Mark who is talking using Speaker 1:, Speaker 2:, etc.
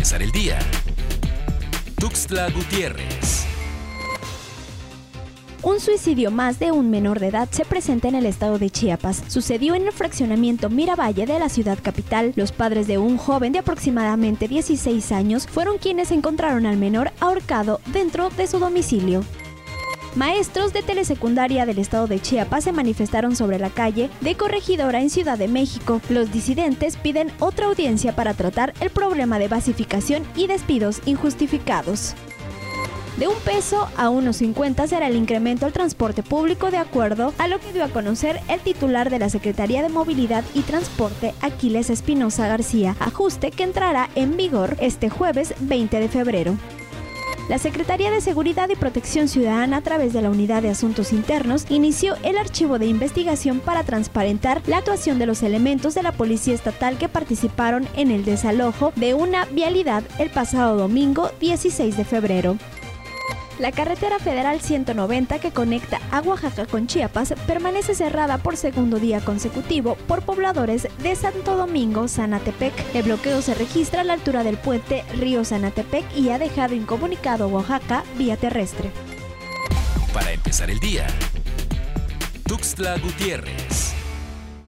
Speaker 1: el día. Tuxtla Gutiérrez.
Speaker 2: Un suicidio más de un menor de edad se presenta en el estado de Chiapas. Sucedió en el fraccionamiento Miravalle de la ciudad capital. Los padres de un joven de aproximadamente 16 años fueron quienes encontraron al menor ahorcado dentro de su domicilio. Maestros de telesecundaria del estado de Chiapas se manifestaron sobre la calle de Corregidora en Ciudad de México. Los disidentes piden otra audiencia para tratar el problema de basificación y despidos injustificados. De un peso a unos 50 será el incremento al transporte público de acuerdo a lo que dio a conocer el titular de la Secretaría de Movilidad y Transporte, Aquiles Espinosa García, ajuste que entrará en vigor este jueves 20 de febrero. La Secretaría de Seguridad y Protección Ciudadana, a través de la Unidad de Asuntos Internos, inició el archivo de investigación para transparentar la actuación de los elementos de la Policía Estatal que participaron en el desalojo de una vialidad el pasado domingo 16 de febrero. La carretera federal 190 que conecta a Oaxaca con Chiapas permanece cerrada por segundo día consecutivo por pobladores de Santo Domingo, Sanatepec. El bloqueo se registra a la altura del puente Río Sanatepec y ha dejado incomunicado Oaxaca vía terrestre.
Speaker 1: Para empezar el día. Tuxtla Gutiérrez.